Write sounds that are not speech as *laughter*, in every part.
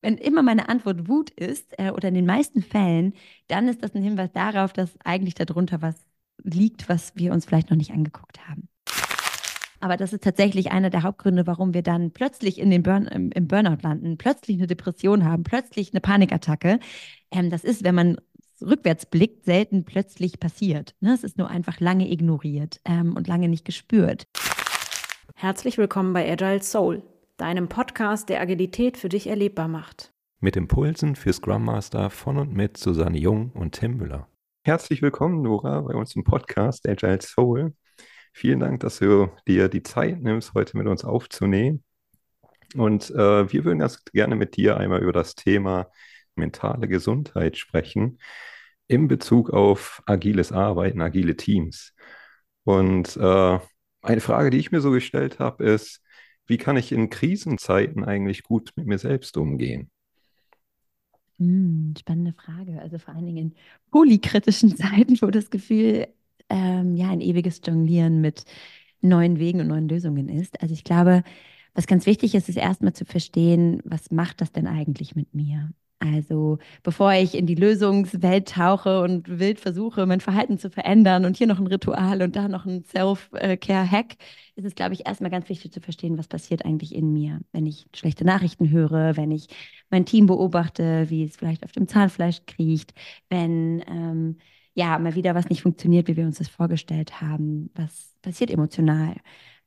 wenn immer meine Antwort Wut ist, äh, oder in den meisten Fällen, dann ist das ein Hinweis darauf, dass eigentlich darunter was liegt, was wir uns vielleicht noch nicht angeguckt haben. Aber das ist tatsächlich einer der Hauptgründe, warum wir dann plötzlich in den Burn, im, Burnout landen, plötzlich eine Depression haben, plötzlich eine Panikattacke. Ähm, das ist, wenn man rückwärts blickt, selten plötzlich passiert. Ne? Es ist nur einfach lange ignoriert ähm, und lange nicht gespürt. Herzlich willkommen bei Agile Soul, deinem Podcast, der Agilität für dich erlebbar macht. Mit Impulsen für Scrum Master von und mit Susanne Jung und Tim Müller. Herzlich willkommen, Nora, bei uns im Podcast Agile Soul. Vielen Dank, dass du dir die Zeit nimmst, heute mit uns aufzunehmen. Und äh, wir würden ganz gerne mit dir einmal über das Thema mentale Gesundheit sprechen in Bezug auf agiles Arbeiten, agile Teams. Und äh, eine Frage, die ich mir so gestellt habe, ist, wie kann ich in Krisenzeiten eigentlich gut mit mir selbst umgehen? Hm, spannende Frage. Also vor allen Dingen in polykritischen *laughs* Zeiten, wo das Gefühl ähm, ja ein ewiges Jonglieren mit neuen Wegen und neuen Lösungen ist. Also ich glaube, was ganz wichtig ist, ist erstmal zu verstehen, was macht das denn eigentlich mit mir? Also bevor ich in die Lösungswelt tauche und wild versuche, mein Verhalten zu verändern und hier noch ein Ritual und da noch ein Self-Care-Hack, ist es, glaube ich, erstmal ganz wichtig zu verstehen, was passiert eigentlich in mir, wenn ich schlechte Nachrichten höre, wenn ich mein Team beobachte, wie es vielleicht auf dem Zahnfleisch kriecht, wenn ähm, ja mal wieder was nicht funktioniert, wie wir uns das vorgestellt haben. Was passiert emotional?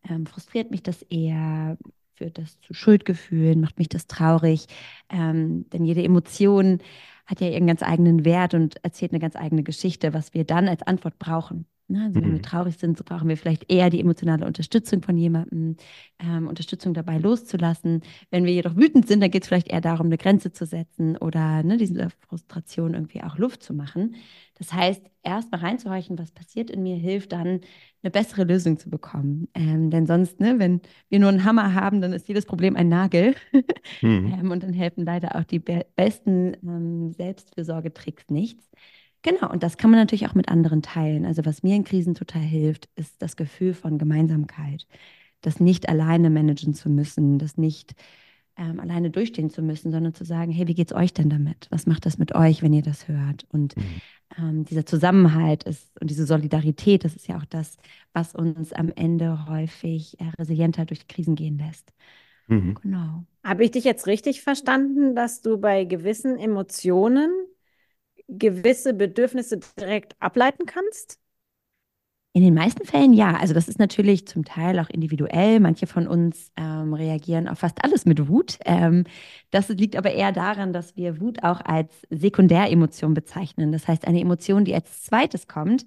Ähm, frustriert mich das eher? Führt das zu Schuldgefühlen? Macht mich das traurig? Ähm, denn jede Emotion hat ja ihren ganz eigenen Wert und erzählt eine ganz eigene Geschichte, was wir dann als Antwort brauchen. Ne? Also wenn wir mhm. traurig sind, brauchen wir vielleicht eher die emotionale Unterstützung von jemandem, ähm, Unterstützung dabei loszulassen. Wenn wir jedoch wütend sind, dann geht es vielleicht eher darum, eine Grenze zu setzen oder ne, diese Frustration irgendwie auch Luft zu machen. Das heißt, erst mal reinzuhorchen, was passiert in mir, hilft dann, eine bessere Lösung zu bekommen. Ähm, denn sonst, ne, wenn wir nur einen Hammer haben, dann ist jedes Problem ein Nagel. Mhm. *laughs* ähm, und dann helfen leider auch die be besten ähm, Selbstfürsorgetricks nichts. Genau, und das kann man natürlich auch mit anderen teilen. Also was mir in Krisen total hilft, ist das Gefühl von Gemeinsamkeit. Das nicht alleine managen zu müssen, das nicht ähm, alleine durchstehen zu müssen, sondern zu sagen, hey, wie geht's euch denn damit? Was macht das mit euch, wenn ihr das hört? Und mhm. ähm, dieser Zusammenhalt ist und diese Solidarität, das ist ja auch das, was uns am Ende häufig äh, resilienter durch die Krisen gehen lässt. Mhm. Genau. Habe ich dich jetzt richtig verstanden, dass du bei gewissen Emotionen gewisse Bedürfnisse direkt ableiten kannst? In den meisten Fällen ja. Also das ist natürlich zum Teil auch individuell. Manche von uns ähm, reagieren auf fast alles mit Wut. Ähm, das liegt aber eher daran, dass wir Wut auch als Sekundäremotion bezeichnen. Das heißt, eine Emotion, die als zweites kommt,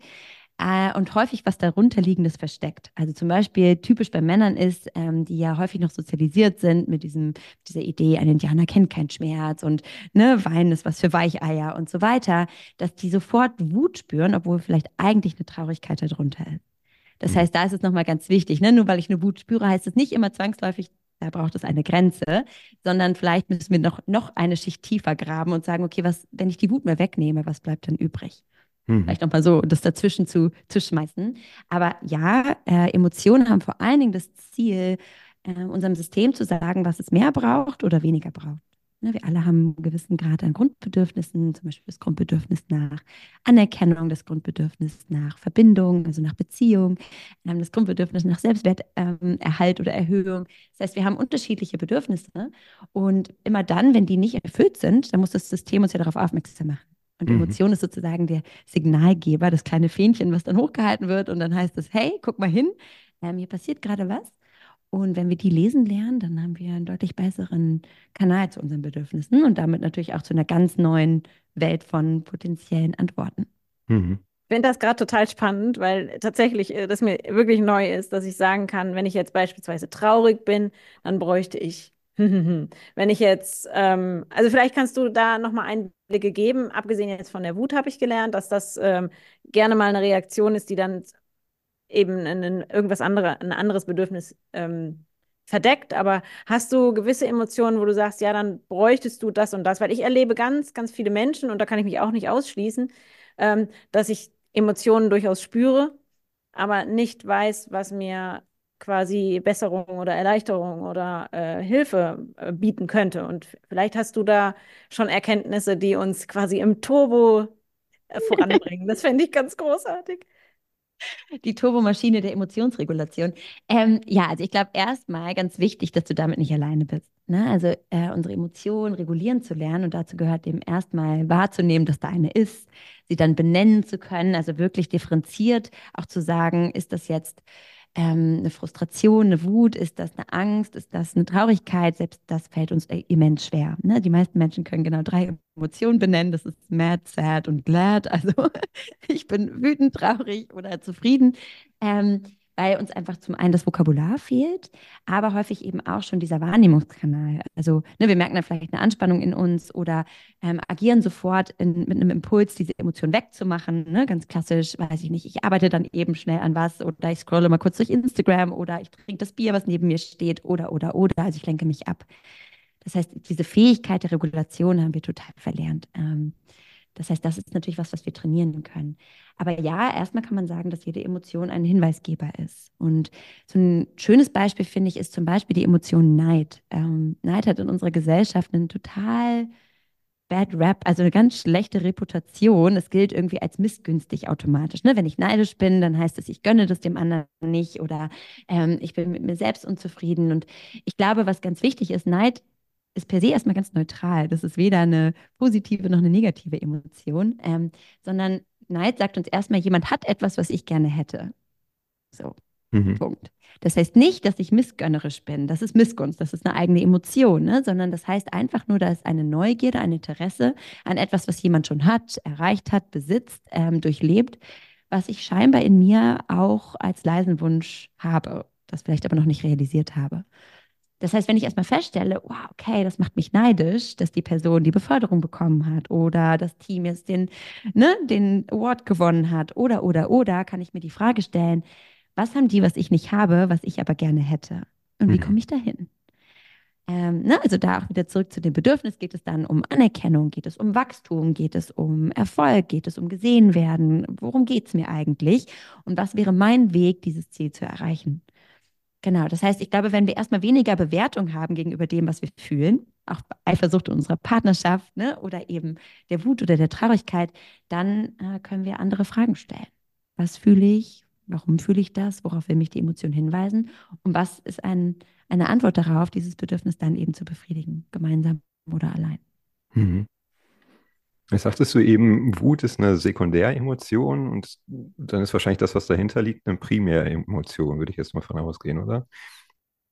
äh, und häufig was darunterliegendes versteckt. Also zum Beispiel typisch bei Männern ist, ähm, die ja häufig noch sozialisiert sind mit diesem, dieser Idee, ein Indianer kennt keinen Schmerz und ne, Weinen ist was für Weicheier und so weiter, dass die sofort Wut spüren, obwohl vielleicht eigentlich eine Traurigkeit darunter ist. Das mhm. heißt, da ist es nochmal ganz wichtig, ne? nur weil ich eine Wut spüre, heißt es nicht immer zwangsläufig, da braucht es eine Grenze, sondern vielleicht müssen wir noch, noch eine Schicht tiefer graben und sagen, okay, was, wenn ich die Wut mir wegnehme, was bleibt dann übrig? Mhm. Vielleicht nochmal so das dazwischen zu, zu schmeißen. Aber ja, äh, Emotionen haben vor allen Dingen das Ziel, äh, unserem System zu sagen, was es mehr braucht oder weniger braucht. Ne, wir alle haben einen gewissen Grad an Grundbedürfnissen, zum Beispiel das Grundbedürfnis nach Anerkennung, das Grundbedürfnis nach Verbindung, also nach Beziehung, ähm, das Grundbedürfnis nach Selbstwerterhalt ähm, oder Erhöhung. Das heißt, wir haben unterschiedliche Bedürfnisse und immer dann, wenn die nicht erfüllt sind, dann muss das System uns ja darauf aufmerksam machen. Und mhm. Emotion ist sozusagen der Signalgeber, das kleine Fähnchen, was dann hochgehalten wird. Und dann heißt es, hey, guck mal hin, ähm, hier passiert gerade was. Und wenn wir die lesen lernen, dann haben wir einen deutlich besseren Kanal zu unseren Bedürfnissen und damit natürlich auch zu einer ganz neuen Welt von potenziellen Antworten. Mhm. Ich finde das gerade total spannend, weil tatsächlich äh, das mir wirklich neu ist, dass ich sagen kann, wenn ich jetzt beispielsweise traurig bin, dann bräuchte ich *laughs* Wenn ich jetzt, ähm, also vielleicht kannst du da nochmal Einblicke geben, abgesehen jetzt von der Wut habe ich gelernt, dass das ähm, gerne mal eine Reaktion ist, die dann eben ein, irgendwas andere, ein anderes Bedürfnis ähm, verdeckt. Aber hast du gewisse Emotionen, wo du sagst, ja, dann bräuchtest du das und das? Weil ich erlebe ganz, ganz viele Menschen, und da kann ich mich auch nicht ausschließen, ähm, dass ich Emotionen durchaus spüre, aber nicht weiß, was mir quasi Besserung oder Erleichterung oder äh, Hilfe äh, bieten könnte. Und vielleicht hast du da schon Erkenntnisse, die uns quasi im Turbo äh, voranbringen. Das fände ich ganz großartig. Die Turbomaschine der Emotionsregulation. Ähm, ja, also ich glaube erstmal ganz wichtig, dass du damit nicht alleine bist. Ne? Also äh, unsere Emotionen regulieren zu lernen und dazu gehört eben erstmal wahrzunehmen, dass da eine ist, sie dann benennen zu können, also wirklich differenziert auch zu sagen, ist das jetzt ähm, eine Frustration, eine Wut, ist das eine Angst, ist das eine Traurigkeit, selbst das fällt uns immens schwer. Ne? Die meisten Menschen können genau drei Emotionen benennen, das ist mad, sad und glad, also *laughs* ich bin wütend, traurig oder zufrieden. Ähm, weil uns einfach zum einen das Vokabular fehlt, aber häufig eben auch schon dieser Wahrnehmungskanal. Also ne, wir merken dann vielleicht eine Anspannung in uns oder ähm, agieren sofort in, mit einem Impuls, diese Emotion wegzumachen. Ne? Ganz klassisch, weiß ich nicht, ich arbeite dann eben schnell an was oder ich scrolle mal kurz durch Instagram oder ich trinke das Bier, was neben mir steht oder, oder, oder. Also ich lenke mich ab. Das heißt, diese Fähigkeit der Regulation haben wir total verlernt. Ähm, das heißt, das ist natürlich was, was wir trainieren können. Aber ja, erstmal kann man sagen, dass jede Emotion ein Hinweisgeber ist. Und so ein schönes Beispiel, finde ich, ist zum Beispiel die Emotion Neid. Ähm, Neid hat in unserer Gesellschaft einen total Bad Rap, also eine ganz schlechte Reputation. Es gilt irgendwie als missgünstig automatisch. Ne? Wenn ich neidisch bin, dann heißt es, ich gönne das dem anderen nicht oder ähm, ich bin mit mir selbst unzufrieden. Und ich glaube, was ganz wichtig ist, Neid ist per se erstmal ganz neutral. Das ist weder eine positive noch eine negative Emotion, ähm, sondern Neid sagt uns erstmal, jemand hat etwas, was ich gerne hätte. So, mhm. Punkt. Das heißt nicht, dass ich missgönnerisch bin. Das ist Missgunst, das ist eine eigene Emotion, ne? sondern das heißt einfach nur, da ist eine Neugierde, ein Interesse an etwas, was jemand schon hat, erreicht hat, besitzt, ähm, durchlebt, was ich scheinbar in mir auch als leisen Wunsch habe, das vielleicht aber noch nicht realisiert habe. Das heißt, wenn ich erstmal feststelle, wow, okay, das macht mich neidisch, dass die Person die Beförderung bekommen hat oder das Team jetzt den, ne, den Award gewonnen hat oder, oder, oder, kann ich mir die Frage stellen, was haben die, was ich nicht habe, was ich aber gerne hätte? Und wie mhm. komme ich dahin? Ähm, ne, also da auch wieder zurück zu dem Bedürfnis, geht es dann um Anerkennung, geht es um Wachstum, geht es um Erfolg, geht es um gesehen werden? Worum geht es mir eigentlich? Und was wäre mein Weg, dieses Ziel zu erreichen? Genau, das heißt, ich glaube, wenn wir erstmal weniger Bewertung haben gegenüber dem, was wir fühlen, auch Eifersucht in unserer Partnerschaft ne, oder eben der Wut oder der Traurigkeit, dann äh, können wir andere Fragen stellen. Was fühle ich? Warum fühle ich das? Worauf will mich die Emotion hinweisen? Und was ist ein, eine Antwort darauf, dieses Bedürfnis dann eben zu befriedigen, gemeinsam oder allein? Mhm. Jetzt sagtest du eben, Wut ist eine Sekundäremotion und dann ist wahrscheinlich das, was dahinter liegt, eine Primäremotion, würde ich jetzt mal von ausgehen, oder?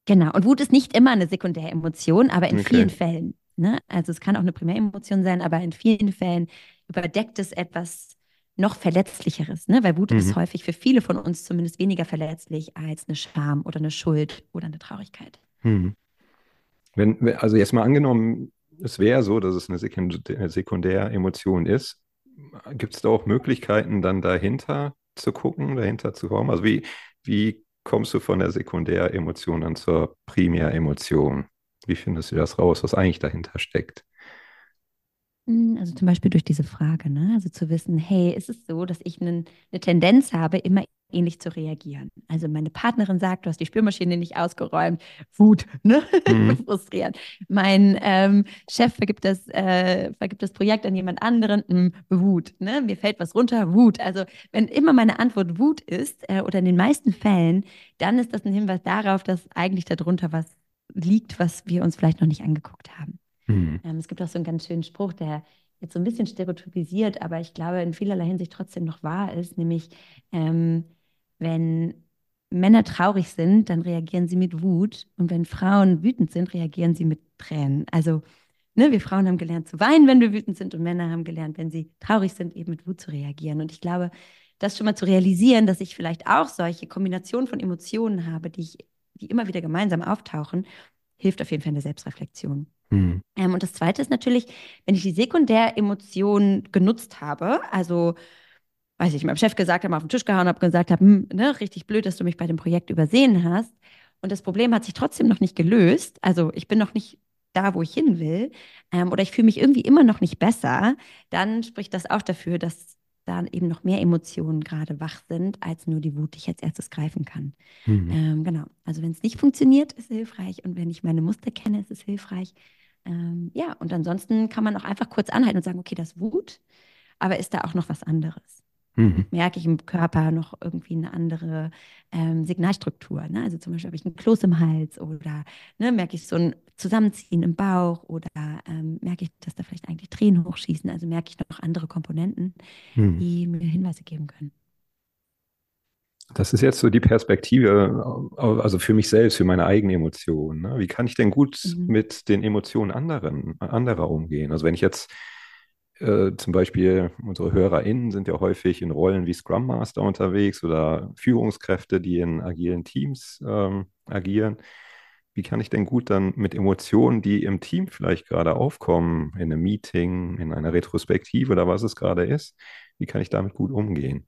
Genau. Und Wut ist nicht immer eine Sekundäremotion, aber in okay. vielen Fällen. Ne? Also es kann auch eine Primäremotion sein, aber in vielen Fällen überdeckt es etwas noch verletzlicheres, ne? weil Wut mhm. ist häufig für viele von uns zumindest weniger verletzlich als eine Scham oder eine Schuld oder eine Traurigkeit. Mhm. Wenn, also jetzt mal angenommen, es wäre so, dass es eine Sekundäremotion ist. Gibt es da auch Möglichkeiten, dann dahinter zu gucken, dahinter zu kommen? Also wie, wie kommst du von der Sekundäremotion dann zur Primäremotion? Wie findest du das raus, was eigentlich dahinter steckt? Hm, also zum Beispiel durch diese Frage, ne? Also zu wissen, hey, ist es so, dass ich eine Tendenz habe, immer ähnlich zu reagieren. Also meine Partnerin sagt, du hast die Spülmaschine nicht ausgeräumt, Wut, ne? *laughs* Mhm. Frustrierend. Mein ähm, Chef vergibt das, äh, vergibt das Projekt an jemand anderen, mh, hm, Wut, ne? Mir fällt was runter, Wut. Also wenn immer meine Antwort Wut ist, äh, oder in den meisten Fällen, dann ist das ein Hinweis darauf, dass eigentlich darunter was liegt, was wir uns vielleicht noch nicht angeguckt haben. Mhm. Ähm, es gibt auch so einen ganz schönen Spruch, der jetzt so ein bisschen stereotypisiert, aber ich glaube in vielerlei Hinsicht trotzdem noch wahr ist, nämlich ähm, wenn Männer traurig sind, dann reagieren sie mit Wut und wenn Frauen wütend sind, reagieren sie mit Tränen. Also ne, wir Frauen haben gelernt zu weinen, wenn wir wütend sind und Männer haben gelernt, wenn sie traurig sind, eben mit Wut zu reagieren. Und ich glaube, das schon mal zu realisieren, dass ich vielleicht auch solche Kombinationen von Emotionen habe, die, ich, die immer wieder gemeinsam auftauchen, hilft auf jeden Fall in der Selbstreflexion. Mhm. Ähm, und das Zweite ist natürlich, wenn ich die Sekundäremotion genutzt habe, also weiß ich, meinem Chef gesagt habe, auf den Tisch gehauen habe, gesagt habe, hm, ne, richtig blöd, dass du mich bei dem Projekt übersehen hast. Und das Problem hat sich trotzdem noch nicht gelöst. Also ich bin noch nicht da, wo ich hin will, ähm, oder ich fühle mich irgendwie immer noch nicht besser, dann spricht das auch dafür, dass da eben noch mehr Emotionen gerade wach sind, als nur die Wut, die ich als erstes greifen kann. Mhm. Ähm, genau. Also wenn es nicht funktioniert, ist es hilfreich. Und wenn ich meine Muster kenne, ist es hilfreich. Ähm, ja, und ansonsten kann man auch einfach kurz anhalten und sagen, okay, das ist Wut, aber ist da auch noch was anderes? Mhm. Merke ich im Körper noch irgendwie eine andere ähm, Signalstruktur? Ne? Also zum Beispiel habe ich einen Kloß im Hals oder ne, merke ich so ein Zusammenziehen im Bauch oder ähm, merke ich, dass da vielleicht eigentlich Tränen hochschießen? Also merke ich noch andere Komponenten, Mhm. die mir Hinweise geben können. Das ist jetzt so die Perspektive, also für mich selbst, für meine eigenen Emotionen. Ne? Wie kann ich denn gut Mhm. mit den Emotionen anderen, anderer umgehen? Also wenn ich jetzt äh, zum Beispiel, unsere HörerInnen sind ja häufig in Rollen wie Scrum Master unterwegs oder Führungskräfte, die in agilen Teams ähm, agieren. Wie kann ich denn gut dann mit Emotionen, die im Team vielleicht gerade aufkommen, in einem Meeting, in einer Retrospektive oder was es gerade ist, wie kann ich damit gut umgehen?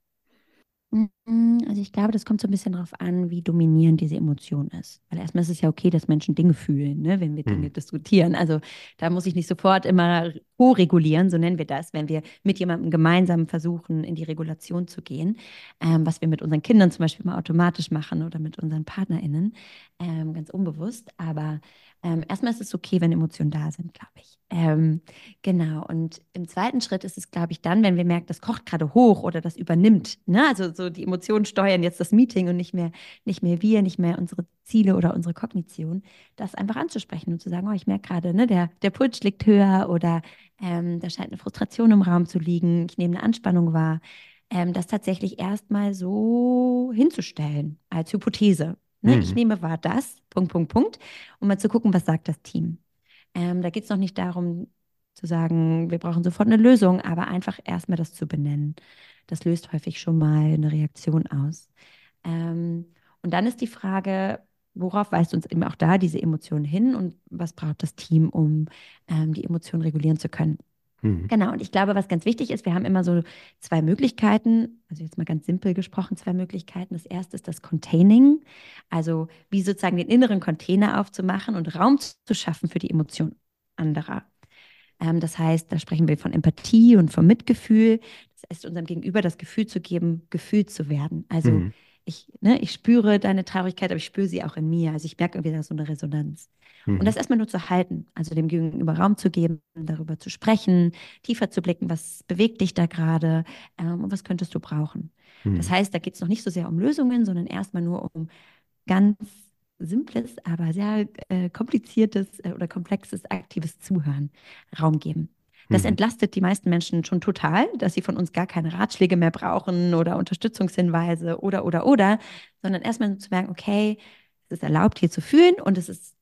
Mm, Also ich glaube, das kommt so ein bisschen darauf an, wie dominierend diese Emotion ist. Weil erstmal ist es ja okay, dass Menschen Dinge fühlen, ne, wenn wir Dinge Mhm. diskutieren. Also da muss ich nicht sofort immer co-regulieren, so nennen wir das, wenn wir mit jemandem gemeinsam versuchen, in die Regulation zu gehen, ähm, was wir mit unseren Kindern zum Beispiel mal automatisch machen oder mit unseren PartnerInnen, ähm, ganz unbewusst. Aber ähm, erstmal ist es okay, wenn Emotionen da sind, glaube ich. Ähm, Genau, und im zweiten Schritt ist es, glaube ich, dann, wenn wir merken, das kocht gerade hoch oder das übernimmt. Ne? Also so die Emotionen steuern jetzt das Meeting und nicht mehr, nicht mehr wir, nicht mehr unsere Ziele oder unsere Kognition, das einfach anzusprechen und zu sagen, oh, ich merke gerade, ne, der, der Puls liegt höher oder ähm, da scheint eine Frustration im Raum zu liegen, ich nehme eine Anspannung wahr. Ähm, das tatsächlich erstmal so hinzustellen als Hypothese. Ne? Ich Mhm. nehme wahr das, Punkt, Punkt, Punkt, um mal zu gucken, was sagt das Team. Ähm, da geht es noch nicht darum, zu sagen, wir brauchen sofort eine Lösung, aber einfach erstmal das zu benennen. Das löst häufig schon mal eine Reaktion aus. Ähm, und dann ist die Frage, worauf weist uns eben auch da diese Emotion hin und was braucht das Team, um ähm, die Emotion regulieren zu können? Mhm. Genau, und ich glaube, was ganz wichtig ist, wir haben immer so zwei Möglichkeiten, also jetzt mal ganz simpel gesprochen, zwei Möglichkeiten. Das erste ist das Containing, also wie sozusagen den inneren Container aufzumachen und Raum zu schaffen für die Emotion anderer. Ähm, das heißt, da sprechen wir von Empathie und vom Mitgefühl. Das heißt, unserem Gegenüber das Gefühl zu geben, gefühlt zu werden. Also Mhm. Ich, ne, ich spüre deine Traurigkeit, aber ich spüre sie auch in mir. Also ich merke irgendwie da so eine Resonanz. Mhm. Und das erstmal nur zu halten, also dem Gegenüber Raum zu geben, darüber zu sprechen, tiefer zu blicken, was bewegt dich da gerade ähm, und was könntest du brauchen. Mhm. Das heißt, da geht es noch nicht so sehr um Lösungen, sondern erstmal nur um ganz simples, aber sehr äh, kompliziertes äh, oder komplexes, aktives Zuhören Raum geben. Das Mhm. entlastet die meisten Menschen schon total, dass sie von uns gar keine Ratschläge mehr brauchen oder Unterstützungshinweise oder, oder, oder, sondern erstmal zu merken, okay, es ist erlaubt, hier zu fühlen und es ist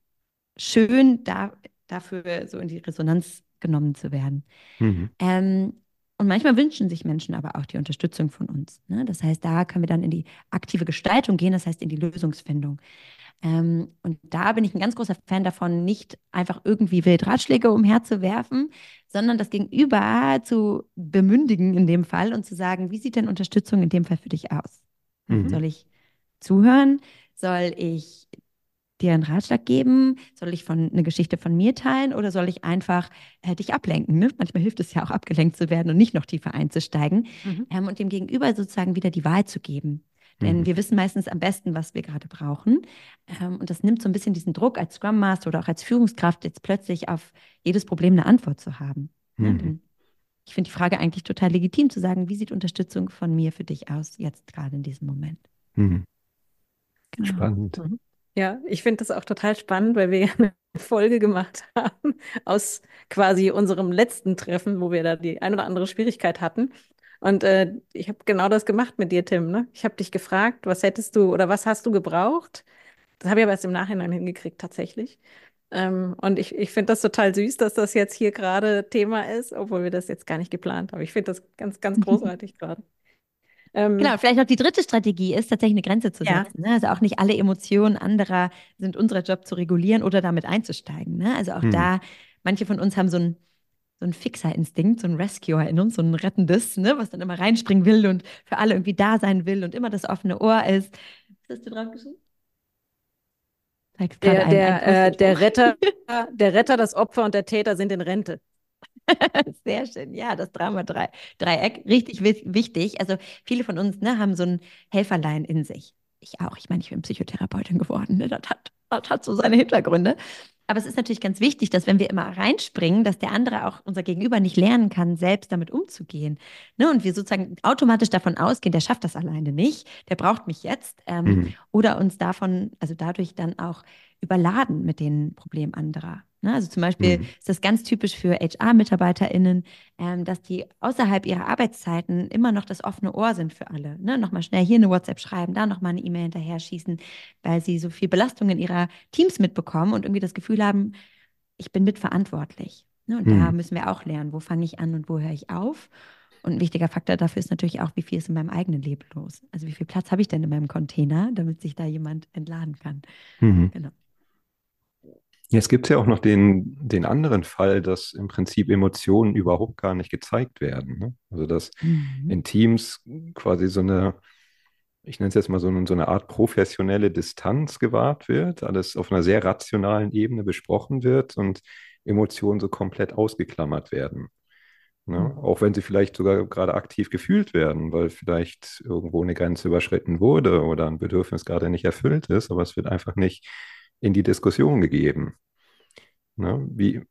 schön, da, dafür so in die Resonanz genommen zu werden. Mhm. Ähm, und manchmal wünschen sich Menschen aber auch die Unterstützung von uns. Ne? Das heißt, da können wir dann in die aktive Gestaltung gehen, das heißt in die Lösungsfindung. Ähm, und da bin ich ein ganz großer Fan davon, nicht einfach irgendwie wild Ratschläge umherzuwerfen, sondern das Gegenüber zu bemündigen in dem Fall und zu sagen, wie sieht denn Unterstützung in dem Fall für dich aus? Mhm. Soll ich zuhören? Soll ich dir einen Ratschlag geben? Soll ich von, eine Geschichte von mir teilen oder soll ich einfach äh, dich ablenken? Ne? Manchmal hilft es ja auch, abgelenkt zu werden und nicht noch tiefer einzusteigen Mhm. ähm, und dem Gegenüber sozusagen wieder die Wahl zu geben. Denn Mhm. wir wissen meistens am besten, was wir gerade brauchen. Ähm, und das nimmt so ein bisschen diesen Druck als Scrum Master oder auch als Führungskraft jetzt plötzlich auf jedes Problem eine Antwort zu haben. Mhm. Denn ich finde die Frage eigentlich total legitim zu sagen, wie sieht Unterstützung von mir für dich aus, jetzt gerade in diesem Moment? Mhm. Genau. Spannend. Ja, ich finde das auch total spannend, weil wir ja eine *laughs* Folge gemacht haben aus quasi unserem letzten Treffen, wo wir da die ein oder andere Schwierigkeit hatten. Und äh, ich habe genau das gemacht mit dir, Tim. Ne? Ich habe dich gefragt, was hättest du oder was hast du gebraucht? Das habe ich aber erst im Nachhinein hingekriegt, tatsächlich. Ähm, und ich, ich finde das total süß, dass das jetzt hier gerade Thema ist, obwohl wir das jetzt gar nicht geplant haben. Ich finde das ganz, ganz *laughs* großartig gerade. Ähm, Genau, vielleicht noch die dritte Strategie ist, tatsächlich eine Grenze zu Ja. setzen. Ne? Also auch nicht alle Emotionen anderer sind unser Job zu regulieren oder damit einzusteigen. Ne? Also auch Mhm. da, manche von uns haben so ein so ein Fixer-Instinkt, so ein Rescuer in uns, so ein rettendes, ne, was dann immer reinspringen will und für alle irgendwie da sein will und immer das offene Ohr ist. Was hast du drauf geschrieben? Zeigst gerade der, ein, der, ein äh, der. Retter, *laughs* der Retter, das Opfer und der Täter sind in Rente. *laughs* Sehr schön. Ja, das Drama-Dreieck, richtig wichtig. Also viele von uns ne, haben so ein Helferlein in sich. Ich auch. Ich meine, ich bin Psychotherapeutin geworden. Ne? Das, hat, das hat so seine Hintergründe. Aber es ist natürlich ganz wichtig, dass wenn wir immer reinspringen, dass der andere auch unser Gegenüber nicht lernen kann, selbst damit umzugehen. Ne? Und wir sozusagen automatisch davon ausgehen, der schafft das alleine nicht, der braucht mich jetzt. Ähm, mhm. Oder uns davon, also dadurch dann auch überladen mit den Problemen anderer. Ne? Also zum Beispiel mhm. ist das ganz typisch für HR-MitarbeiterInnen, ähm, dass die außerhalb ihrer Arbeitszeiten immer noch das offene Ohr sind für alle. Ne? Nochmal schnell hier eine WhatsApp schreiben, da nochmal eine E-Mail hinterher schießen, weil sie so viel Belastung in ihrer Teams mitbekommen und irgendwie das Gefühl haben, ich bin mitverantwortlich. Ne? Und mhm. da müssen wir auch lernen, wo fange ich an und wo höre ich auf. Und ein wichtiger Faktor dafür ist natürlich auch, wie viel ist in meinem eigenen Leben los. Also wie viel Platz habe ich denn in meinem Container, damit sich da jemand entladen kann. Mhm. Genau. Jetzt gibt es ja auch noch den, den anderen Fall, dass im Prinzip Emotionen überhaupt gar nicht gezeigt werden. Ne? Also dass mhm. in Teams quasi so eine, ich nenne es jetzt mal so eine, so eine Art professionelle Distanz gewahrt wird, alles auf einer sehr rationalen Ebene besprochen wird und Emotionen so komplett ausgeklammert werden. Ne? Mhm. Auch wenn sie vielleicht sogar gerade aktiv gefühlt werden, weil vielleicht irgendwo eine Grenze überschritten wurde oder ein Bedürfnis gerade nicht erfüllt ist, aber es wird einfach nicht in die Diskussion gegeben. Ne? Wie,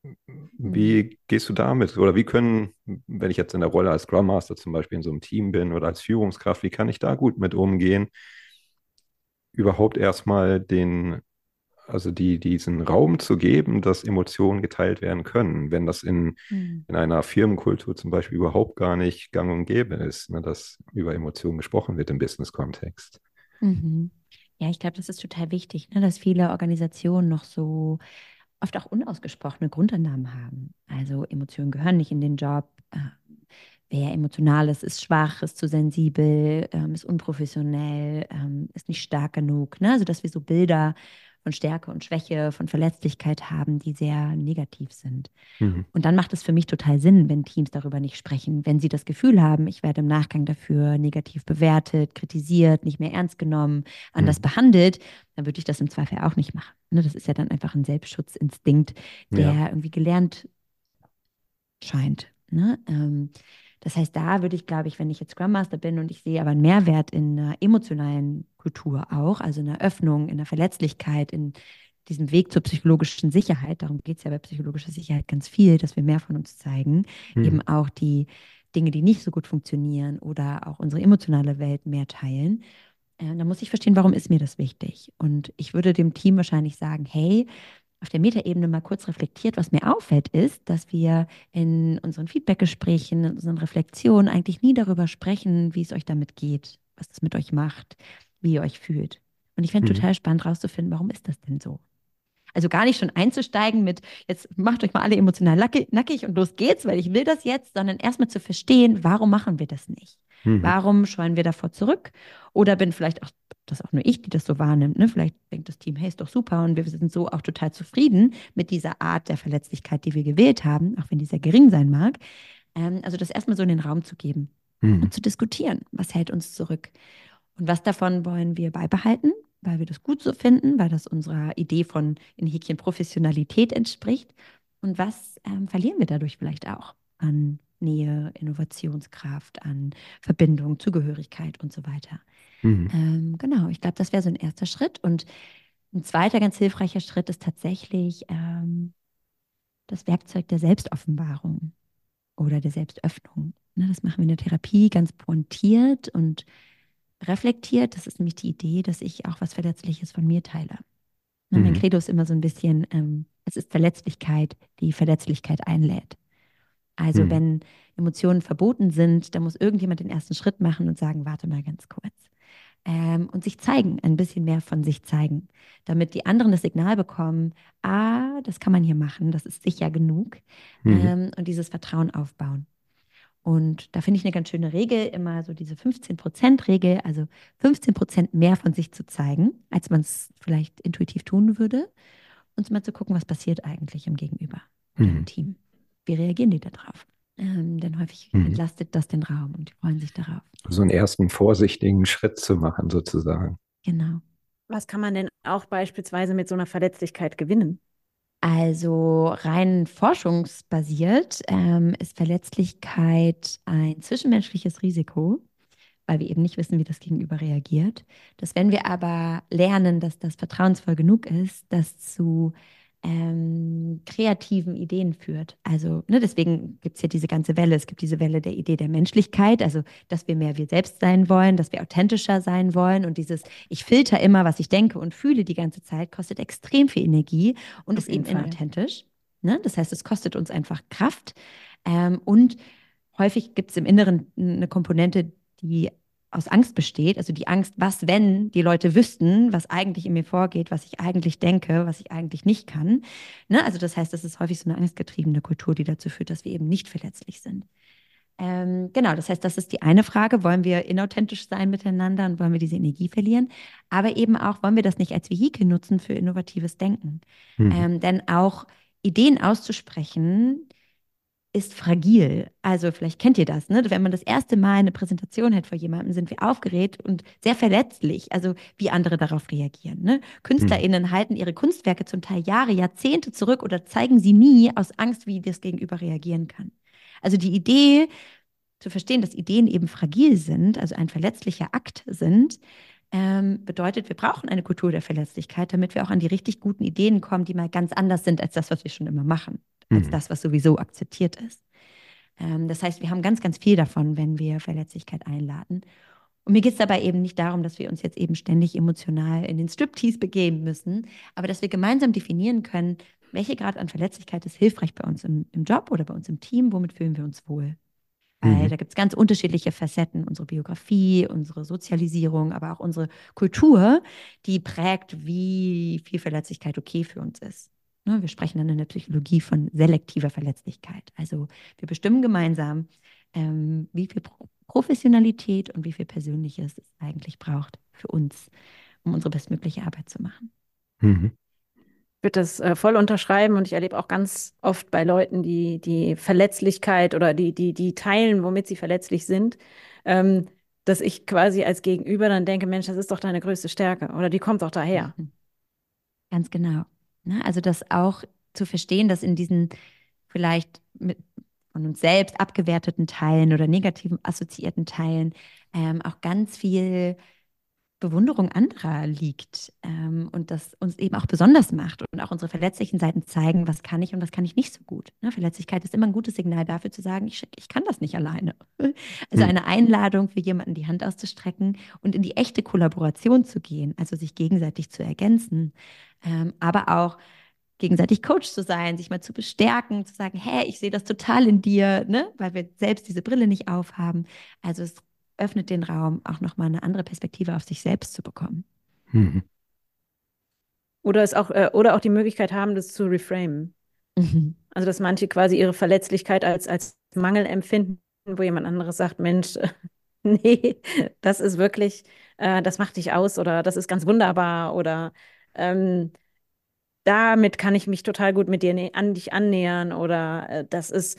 wie mhm. gehst du damit? Oder wie können, wenn ich jetzt in der Rolle als Scrum Master zum Beispiel in so einem Team bin oder als Führungskraft, wie kann ich da gut mit umgehen? Überhaupt erstmal den, also die, diesen Raum zu geben, dass Emotionen geteilt werden können, wenn das in, mhm. in einer Firmenkultur zum Beispiel überhaupt gar nicht gang und gäbe ist, ne, dass über Emotionen gesprochen wird im Business-Kontext. Mhm. Ja, ich glaube, das ist total wichtig, ne, dass viele Organisationen noch so oft auch unausgesprochene Grundannahmen haben. Also Emotionen gehören nicht in den Job. Äh, wer emotional ist, ist schwach, ist zu sensibel, ähm, ist unprofessionell, ähm, ist nicht stark genug. Ne? Also dass wir so Bilder von Stärke und Schwäche, von Verletzlichkeit haben, die sehr negativ sind. Mhm. Und dann macht es für mich total Sinn, wenn Teams darüber nicht sprechen. Wenn sie das Gefühl haben, ich werde im Nachgang dafür negativ bewertet, kritisiert, nicht mehr ernst genommen, anders mhm. behandelt, dann würde ich das im Zweifel auch nicht machen. Ne, das ist ja dann einfach ein Selbstschutzinstinkt, der ja. irgendwie gelernt scheint. Ne? Ähm, das heißt, da würde ich, glaube ich, wenn ich jetzt Scrum Master bin und ich sehe aber einen Mehrwert in einer emotionalen Kultur auch, also in der Öffnung, in der Verletzlichkeit, in diesem Weg zur psychologischen Sicherheit, darum geht es ja bei psychologischer Sicherheit ganz viel, dass wir mehr von uns zeigen, mhm. eben auch die Dinge, die nicht so gut funktionieren oder auch unsere emotionale Welt mehr teilen. Äh, da muss ich verstehen, warum ist mir das wichtig? Und ich würde dem Team wahrscheinlich sagen, hey, auf der Metaebene mal kurz reflektiert, was mir auffällt, ist, dass wir in unseren Feedbackgesprächen, in unseren Reflexionen eigentlich nie darüber sprechen, wie es euch damit geht, was das mit euch macht, wie ihr euch fühlt. Und ich fände mhm. total spannend herauszufinden, warum ist das denn so? Also gar nicht schon einzusteigen mit, jetzt macht euch mal alle emotional nackig und los geht's, weil ich will das jetzt, sondern erstmal zu verstehen, warum machen wir das nicht? Mhm. Warum scheuen wir davor zurück? Oder bin vielleicht auch das auch nur ich, die das so wahrnimmt. Ne? Vielleicht denkt das Team, hey, ist doch super und wir sind so auch total zufrieden mit dieser Art der Verletzlichkeit, die wir gewählt haben, auch wenn die sehr gering sein mag. Ähm, also das erstmal so in den Raum zu geben mhm. und zu diskutieren, was hält uns zurück und was davon wollen wir beibehalten, weil wir das gut so finden, weil das unserer Idee von in Häkchen Professionalität entspricht und was ähm, verlieren wir dadurch vielleicht auch an Nähe, Innovationskraft, an Verbindung, Zugehörigkeit und so weiter. Mhm. Ähm, genau, ich glaube, das wäre so ein erster Schritt. Und ein zweiter ganz hilfreicher Schritt ist tatsächlich ähm, das Werkzeug der Selbstoffenbarung oder der Selbstöffnung. Ne, das machen wir in der Therapie ganz pointiert und reflektiert. Das ist nämlich die Idee, dass ich auch was Verletzliches von mir teile. Ne, mhm. Mein Credo ist immer so ein bisschen, ähm, es ist Verletzlichkeit, die Verletzlichkeit einlädt. Also mhm. wenn Emotionen verboten sind, dann muss irgendjemand den ersten Schritt machen und sagen, warte mal ganz kurz ähm, und sich zeigen, ein bisschen mehr von sich zeigen, damit die anderen das Signal bekommen, ah, das kann man hier machen, das ist sicher genug mhm. ähm, und dieses Vertrauen aufbauen. Und da finde ich eine ganz schöne Regel, immer so diese 15-Prozent-Regel, also 15 Prozent mehr von sich zu zeigen, als man es vielleicht intuitiv tun würde. Und mal zu gucken, was passiert eigentlich im Gegenüber, mhm. im Team. Wie reagieren die darauf? Ähm, denn häufig mhm. entlastet das den Raum und die freuen sich darauf. So einen ersten vorsichtigen Schritt zu machen, sozusagen. Genau. Was kann man denn auch beispielsweise mit so einer Verletzlichkeit gewinnen? Also rein forschungsbasiert ähm, ist Verletzlichkeit ein zwischenmenschliches Risiko, weil wir eben nicht wissen, wie das Gegenüber reagiert. Dass wenn wir aber lernen, dass das vertrauensvoll genug ist, das zu ähm, kreativen Ideen führt. Also ne, deswegen gibt es ja diese ganze Welle. Es gibt diese Welle der Idee der Menschlichkeit, also dass wir mehr wir selbst sein wollen, dass wir authentischer sein wollen und dieses ich filter immer, was ich denke und fühle die ganze Zeit, kostet extrem viel Energie und Auf ist eben Fall. inauthentisch. Ne? Das heißt, es kostet uns einfach Kraft ähm, und häufig gibt es im Inneren eine Komponente, die aus Angst besteht, also die Angst, was, wenn die Leute wüssten, was eigentlich in mir vorgeht, was ich eigentlich denke, was ich eigentlich nicht kann. Ne? Also das heißt, das ist häufig so eine angstgetriebene Kultur, die dazu führt, dass wir eben nicht verletzlich sind. Ähm, genau, das heißt, das ist die eine Frage, wollen wir inauthentisch sein miteinander und wollen wir diese Energie verlieren? Aber eben auch, wollen wir das nicht als Vehikel nutzen für innovatives Denken? Mhm. Ähm, denn auch Ideen auszusprechen, ist fragil. Also vielleicht kennt ihr das, ne? Wenn man das erste Mal eine Präsentation hat vor jemandem, sind wir aufgeregt und sehr verletzlich, also wie andere darauf reagieren. Ne? KünstlerInnen hm. halten ihre Kunstwerke zum Teil Jahre, Jahrzehnte zurück oder zeigen sie nie aus Angst, wie das Gegenüber reagieren kann. Also die Idee, zu verstehen, dass Ideen eben fragil sind, also ein verletzlicher Akt sind, ähm, bedeutet, wir brauchen eine Kultur der Verletzlichkeit, damit wir auch an die richtig guten Ideen kommen, die mal ganz anders sind als das, was wir schon immer machen als mhm. das, was sowieso akzeptiert ist. Ähm, das heißt, wir haben ganz, ganz viel davon, wenn wir Verletzlichkeit einladen. Und mir geht es dabei eben nicht darum, dass wir uns jetzt eben ständig emotional in den Striptease begeben müssen, aber dass wir gemeinsam definieren können, welche Grad an Verletzlichkeit ist hilfreich bei uns im, im Job oder bei uns im Team, womit fühlen wir uns wohl. Weil mhm. da gibt es ganz unterschiedliche Facetten, unsere Biografie, unsere Sozialisierung, aber auch unsere Kultur, die prägt, wie viel Verletzlichkeit okay für uns ist. Ne, wir sprechen dann in der Psychologie von selektiver Verletzlichkeit. Also wir bestimmen gemeinsam, ähm, wie viel Pro Professionalität und wie viel Persönliches es eigentlich braucht für uns, um unsere bestmögliche Arbeit zu machen. Mhm. Ich würde das äh, voll unterschreiben und ich erlebe auch ganz oft bei Leuten, die die Verletzlichkeit oder die, die, die teilen, womit sie verletzlich sind, ähm, dass ich quasi als Gegenüber dann denke, Mensch, das ist doch deine größte Stärke oder die kommt doch daher. Mhm. Ganz genau. Ne? Also das auch zu verstehen, dass in diesen vielleicht mit von uns selbst abgewerteten Teilen oder negativen assoziierten Teilen ähm, auch ganz viel Bewunderung anderer liegt ähm, und das uns eben auch besonders macht und auch unsere verletzlichen Seiten zeigen, was kann ich und was kann ich nicht so gut. Ne? Verletzlichkeit ist immer ein gutes Signal dafür zu sagen, ich, ich kann das nicht alleine. *laughs* Also hm. eine Einladung für jemanden, die Hand auszustrecken und in die echte Kollaboration zu gehen, also sich gegenseitig zu ergänzen, ähm, aber auch gegenseitig Coach zu sein, sich mal zu bestärken, zu sagen, hey, ich sehe das total in dir, ne? weil wir selbst diese Brille nicht aufhaben. Also es öffnet den Raum, auch nochmal eine andere Perspektive auf sich selbst zu bekommen. Mhm. Oder, es auch, äh, oder auch die Möglichkeit haben, das zu reframen. Mhm. Also, dass manche quasi ihre Verletzlichkeit als, als Mangel empfinden, wo jemand anderes sagt, Mensch, *laughs* nee, das ist wirklich, äh, das macht dich aus oder das ist ganz wunderbar oder ähm, damit kann ich mich total gut mit dir an dich annähern oder äh, das ist,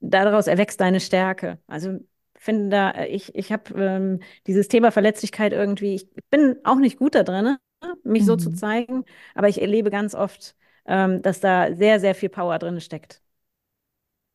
daraus erwächst deine Stärke. Also finde da, äh, ich, ich habe ähm, dieses Thema Verletzlichkeit irgendwie, ich bin auch nicht gut da drin, mich mhm. so zu mhm. zeigen, aber ich erlebe ganz oft, ähm, dass da sehr, sehr viel Power drin steckt.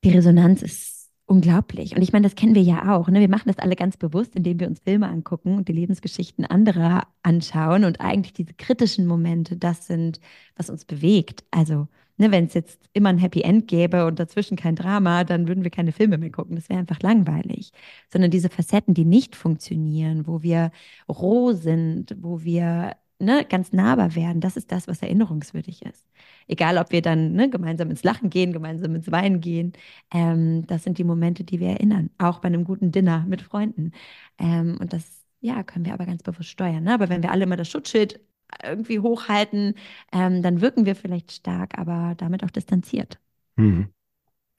Die Resonanz ist unglaublich. Und ich meine, das kennen wir ja auch. Ne? Wir machen das alle ganz bewusst, indem wir uns Filme angucken und die Lebensgeschichten anderer anschauen. Und eigentlich diese kritischen Momente, das sind, was uns bewegt. Also, ne, wenn es jetzt immer ein Happy End gäbe und dazwischen kein Drama, dann würden wir keine Filme mehr gucken. Das wäre einfach langweilig. Sondern diese Facetten, die nicht funktionieren, wo wir roh sind, wo wir ne, ganz nahbar werden, das ist das, was erinnerungswürdig ist. Egal, ob wir dann ne, gemeinsam ins Lachen gehen, gemeinsam ins Weinen gehen, ähm, das sind die Momente, die wir erinnern, auch bei einem guten Dinner mit Freunden. Ähm, und das, ja, können wir aber ganz bewusst steuern. Ne? Aber wenn wir alle immer das Schutzschild irgendwie hochhalten, ähm, dann wirken wir vielleicht stark, aber damit auch distanziert. Hm.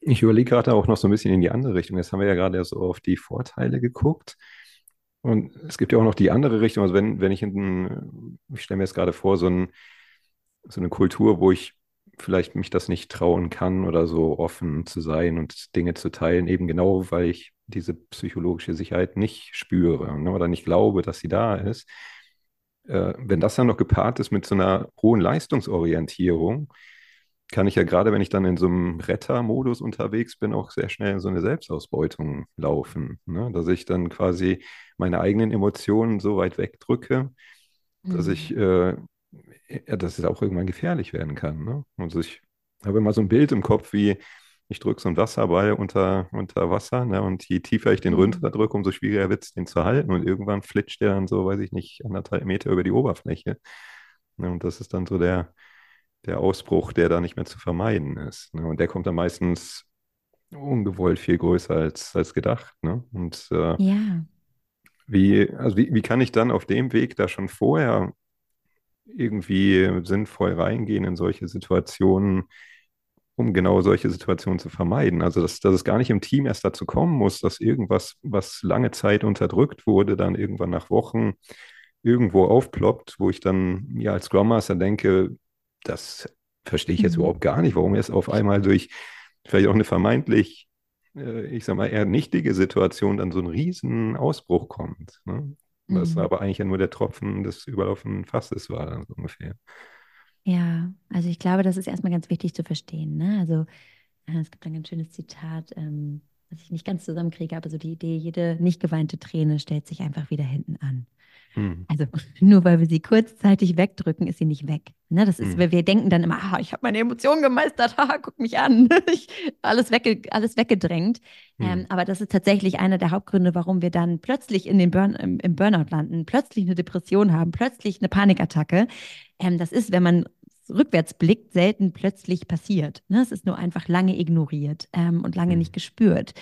Ich überlege gerade auch noch so ein bisschen in die andere Richtung. Jetzt haben wir ja gerade so auf die Vorteile geguckt. Und es gibt ja auch noch die andere Richtung. Also wenn, wenn ich in, ich stelle mir jetzt gerade vor, so, ein, so eine Kultur, wo ich vielleicht mich das nicht trauen kann oder so offen zu sein und Dinge zu teilen, eben genau, weil ich diese psychologische Sicherheit nicht spüre ne, oder nicht glaube, dass sie da ist. Äh, wenn das dann noch gepaart ist mit so einer hohen Leistungsorientierung, kann ich ja gerade, wenn ich dann in so einem Retter-Modus unterwegs bin, auch sehr schnell in so eine Selbstausbeutung laufen. Ne? Dass ich dann quasi meine eigenen Emotionen so weit wegdrücke, dass ich, Mhm. äh, ja, dass es auch irgendwann gefährlich werden kann. Ne? Also ich habe immer so ein Bild im Kopf, wie ich drücke so einen Wasserball unter, unter Wasser, ne? Und je tiefer ich den Mhm. runterdrücke, umso schwieriger wird es, den zu halten. Und irgendwann flitscht der dann so, weiß ich nicht, anderthalb Meter über die Oberfläche. Ne? Und das ist dann so der, der Ausbruch, der da nicht mehr zu vermeiden ist. Ne? Und der kommt dann meistens ungewollt viel größer als, als gedacht. Ne? Und äh, Ja. wie, also wie, wie kann ich dann auf dem Weg da schon vorher irgendwie sinnvoll reingehen in solche Situationen, um genau solche Situationen zu vermeiden? Also, dass, dass es gar nicht im Team erst dazu kommen muss, dass irgendwas, was lange Zeit unterdrückt wurde, dann irgendwann nach Wochen irgendwo aufploppt, wo ich dann mir als Scrum Master denke, das verstehe ich jetzt Mhm. überhaupt gar nicht, warum jetzt auf einmal durch vielleicht auch eine vermeintlich, äh, ich sag mal, eher nichtige Situation dann so ein riesen Ausbruch kommt. Ne? Was Mhm. aber eigentlich ja nur der Tropfen des überlaufenden Fasses war, dann so ungefähr. Ja, also ich glaube, das ist erstmal ganz wichtig zu verstehen. Ne? Also äh, es gibt ein ganz schönes Zitat, ähm, was ich nicht ganz zusammenkriege, aber so die Idee, jede nicht geweinte Träne stellt sich einfach wieder hinten an. Hm, Also *laughs* nur weil wir sie kurzzeitig wegdrücken, ist sie nicht weg. Ne, das ist, hm, wir wir denken dann immer, ah, ich habe meine Emotionen gemeistert, *laughs* haha, guck mich an, ich, alles, wegge alles weggedrängt. hm, Ähm, aber das ist tatsächlich einer der Hauptgründe, warum wir dann plötzlich in den Burn im, im Burnout landen, plötzlich eine Depression haben, plötzlich eine Panikattacke. Ähm, das ist, wenn man rückwärts blickt, selten plötzlich passiert. Ne? Es ist nur einfach lange ignoriert ähm, und lange hm, nicht gespürt.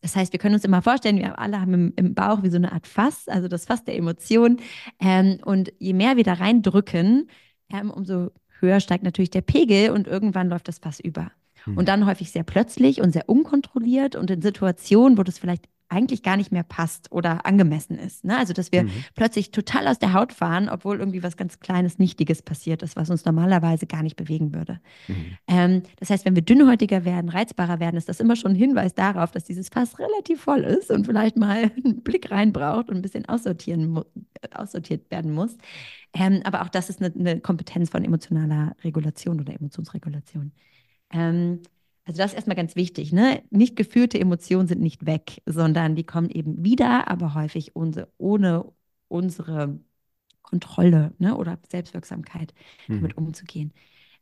Das heißt, wir können uns immer vorstellen, wir alle haben im, im Bauch wie so eine Art Fass, also das Fass der Emotionen. Ähm, und je mehr wir da reindrücken, ähm, umso höher steigt natürlich der Pegel und irgendwann läuft das Fass über. Und hm, dann häufig sehr plötzlich und sehr unkontrolliert und in Situationen, wo das vielleicht eigentlich gar nicht mehr passt oder angemessen ist. Ne? Also, dass wir hm, plötzlich total aus der Haut fahren, obwohl irgendwie was ganz Kleines, Nichtiges passiert ist, was uns normalerweise gar nicht bewegen würde. hm, Ähm, das heißt, wenn wir dünnhäutiger werden, reizbarer werden, ist das immer schon ein Hinweis darauf, dass dieses Fass relativ voll ist und vielleicht mal *laughs* einen Blick rein braucht und ein bisschen aussortieren, mu- aussortiert werden muss. Ähm, aber auch das ist eine, eine Kompetenz von emotionaler Regulation oder Emotionsregulation. Ähm, also das ist erstmal ganz wichtig, ne? Nicht gefühlte Emotionen sind nicht weg, sondern die kommen eben wieder, aber häufig unse- ohne unsere Kontrolle, ne? Oder Selbstwirksamkeit hm, damit umzugehen.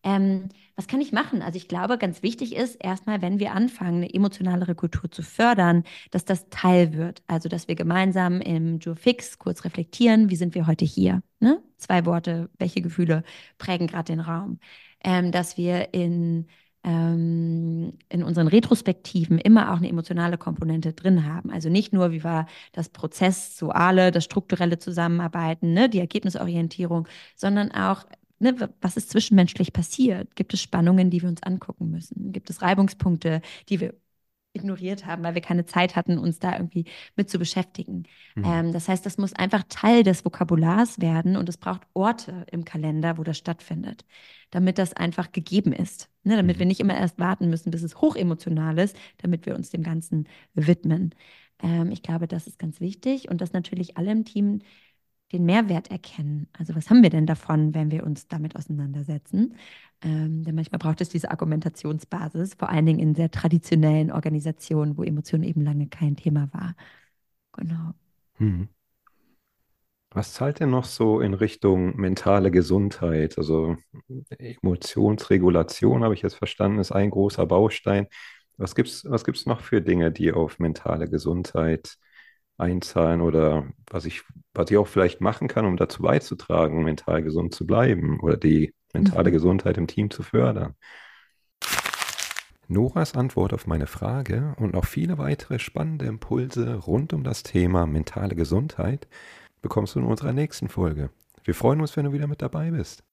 Ähm, was kann ich machen? Also ich glaube, ganz wichtig ist erstmal, wenn wir anfangen, eine emotionalere Kultur zu fördern, dass das Teil wird. Also dass wir gemeinsam im Jour fix kurz reflektieren, wie sind wir heute hier? Ne? Zwei Worte, welche Gefühle prägen gerade den Raum? Ähm, dass wir in ähm, in unseren Retrospektiven immer auch eine emotionale Komponente drin haben. Also nicht nur, wie war das Prozessuale, das strukturelle Zusammenarbeiten, ne, die Ergebnisorientierung, sondern auch, ne, was ist zwischenmenschlich passiert? Gibt es Spannungen, die wir uns angucken müssen? Gibt es Reibungspunkte, die wir ignoriert haben, weil wir keine Zeit hatten, uns da irgendwie mit zu beschäftigen. hm, Ähm, das heißt, das muss einfach Teil des Vokabulars werden und es braucht Orte im Kalender, wo das stattfindet, damit das einfach gegeben ist. Ne? Damit hm, wir nicht immer erst warten müssen, bis es hochemotional ist, damit wir uns dem Ganzen widmen. Ähm, ich glaube, das ist ganz wichtig und dass natürlich alle im Team den Mehrwert erkennen. Also was haben wir denn davon, wenn wir uns damit auseinandersetzen? Ähm, denn manchmal braucht es diese Argumentationsbasis, vor allen Dingen in sehr traditionellen Organisationen, wo Emotion eben lange kein Thema war. Genau. hm. Was zahlt denn noch so in Richtung mentale Gesundheit? Also Emotionsregulation, habe ich jetzt verstanden, ist ein großer Baustein. Was gibt's, was gibt's noch für Dinge, die auf mentale Gesundheit einzahlen oder was ich, was ich auch vielleicht machen kann, um dazu beizutragen, mental gesund zu bleiben oder die mentale Mhm. Gesundheit im Team zu fördern? Noras Antwort auf meine Frage und noch viele weitere spannende Impulse rund um das Thema mentale Gesundheit bekommst du in unserer nächsten Folge. Wir freuen uns, wenn du wieder mit dabei bist.